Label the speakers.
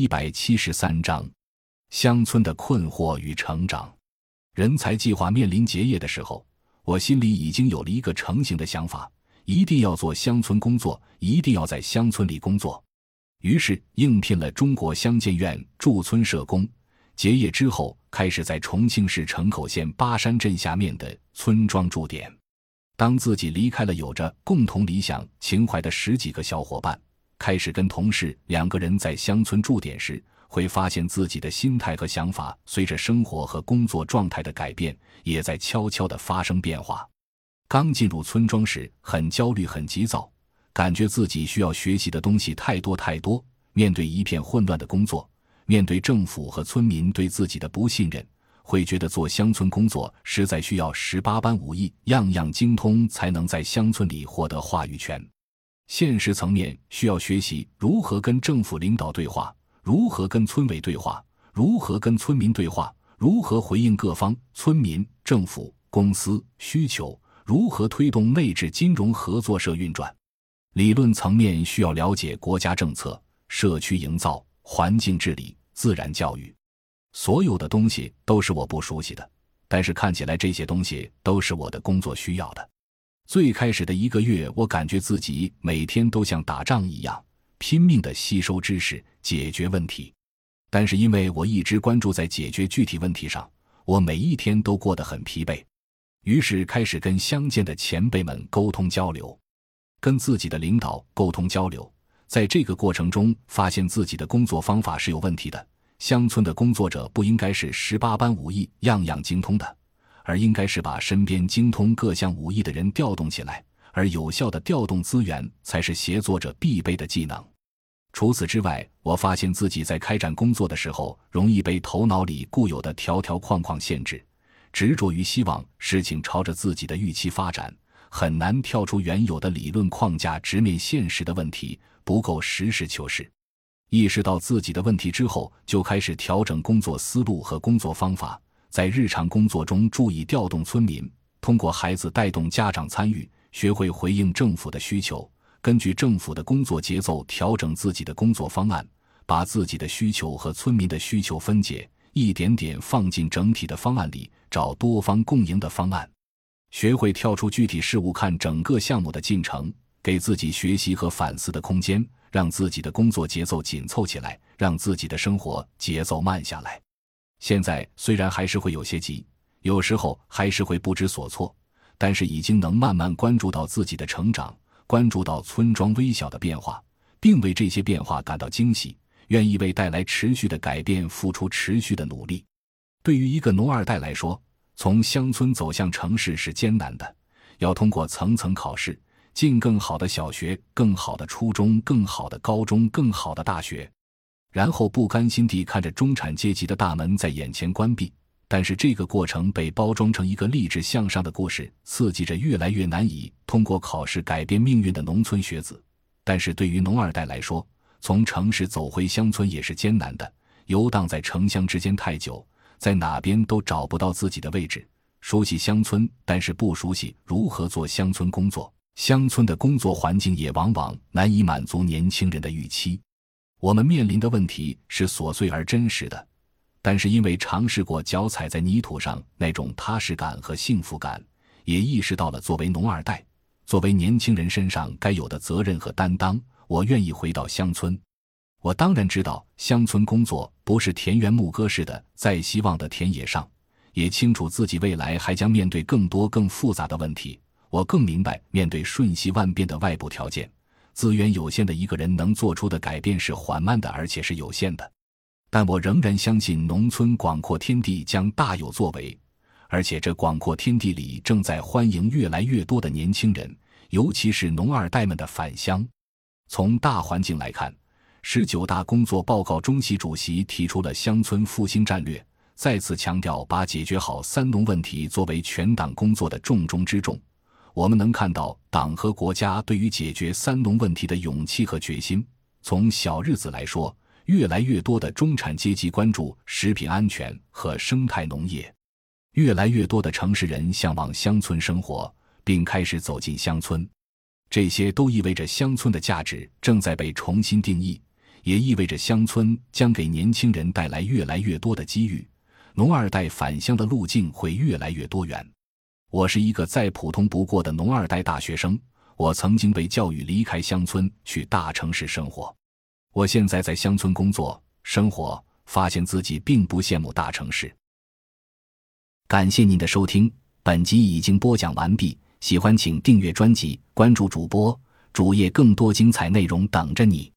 Speaker 1: 一百七十三章：乡村的困惑与成长。人才计划面临结业的时候，我心里已经有了一个成型的想法：一定要做乡村工作，一定要在乡村里工作。于是应聘了中国乡建院驻村社工。结业之后，开始在重庆市城口县巴山镇下面的村庄驻点。当自己离开了有着共同理想情怀的十几个小伙伴。开始跟同事两个人在乡村驻点时，会发现自己的心态和想法随着生活和工作状态的改变，也在悄悄地发生变化。刚进入村庄时，很焦虑、很急躁，感觉自己需要学习的东西太多太多。面对一片混乱的工作，面对政府和村民对自己的不信任，会觉得做乡村工作实在需要十八般武艺，样样精通，才能在乡村里获得话语权。现实层面需要学习如何跟政府领导对话，如何跟村委对话，如何跟村民对话，如何回应各方村民、政府、公司需求，如何推动内置金融合作社运转。理论层面需要了解国家政策、社区营造、环境治理、自然教育，所有的东西都是我不熟悉的，但是看起来这些东西都是我的工作需要的。最开始的一个月，我感觉自己每天都像打仗一样，拼命的吸收知识、解决问题。但是因为我一直关注在解决具体问题上，我每一天都过得很疲惫。于是开始跟乡间的前辈们沟通交流，跟自己的领导沟通交流。在这个过程中，发现自己的工作方法是有问题的。乡村的工作者不应该是十八般武艺样样精通的。而应该是把身边精通各项武艺的人调动起来，而有效的调动资源才是协作者必备的技能。除此之外，我发现自己在开展工作的时候，容易被头脑里固有的条条框框限制，执着于希望事情朝着自己的预期发展，很难跳出原有的理论框架，直面现实的问题，不够实事求是。意识到自己的问题之后，就开始调整工作思路和工作方法。在日常工作中，注意调动村民，通过孩子带动家长参与，学会回应政府的需求，根据政府的工作节奏调整自己的工作方案，把自己的需求和村民的需求分解，一点点放进整体的方案里，找多方共赢的方案。学会跳出具体事务看整个项目的进程，给自己学习和反思的空间，让自己的工作节奏紧凑起来，让自己的生活节奏慢下来。现在虽然还是会有些急，有时候还是会不知所措，但是已经能慢慢关注到自己的成长，关注到村庄微小的变化，并为这些变化感到惊喜，愿意为带来持续的改变付出持续的努力。对于一个农二代来说，从乡村走向城市是艰难的，要通过层层考试，进更好的小学、更好的初中、更好的高中、更好的大学。然后不甘心地看着中产阶级的大门在眼前关闭，但是这个过程被包装成一个励志向上的故事，刺激着越来越难以通过考试改变命运的农村学子。但是对于农二代来说，从城市走回乡村也是艰难的，游荡在城乡之间太久，在哪边都找不到自己的位置。熟悉乡村，但是不熟悉如何做乡村工作，乡村的工作环境也往往难以满足年轻人的预期。我们面临的问题是琐碎而真实的，但是因为尝试过脚踩在泥土上那种踏实感和幸福感，也意识到了作为农二代、作为年轻人身上该有的责任和担当。我愿意回到乡村。我当然知道乡村工作不是田园牧歌似的在希望的田野上，也清楚自己未来还将面对更多更复杂的问题。我更明白面对瞬息万变的外部条件。资源有限的一个人能做出的改变是缓慢的，而且是有限的。但我仍然相信，农村广阔天地将大有作为，而且这广阔天地里正在欢迎越来越多的年轻人，尤其是农二代们的返乡。从大环境来看，十九大工作报告中，习主席提出了乡村复兴战略，再次强调把解决好“三农”问题作为全党工作的重中之重。我们能看到党和国家对于解决“三农”问题的勇气和决心。从小日子来说，越来越多的中产阶级关注食品安全和生态农业，越来越多的城市人向往乡村生活，并开始走进乡村。这些都意味着乡村的价值正在被重新定义，也意味着乡村将给年轻人带来越来越多的机遇，农二代返乡的路径会越来越多元。我是一个再普通不过的农二代大学生，我曾经被教育离开乡村去大城市生活。我现在在乡村工作生活，发现自己并不羡慕大城市。感谢您的收听，本集已经播讲完毕。喜欢请订阅专辑，关注主播主页，更多精彩内容等着你。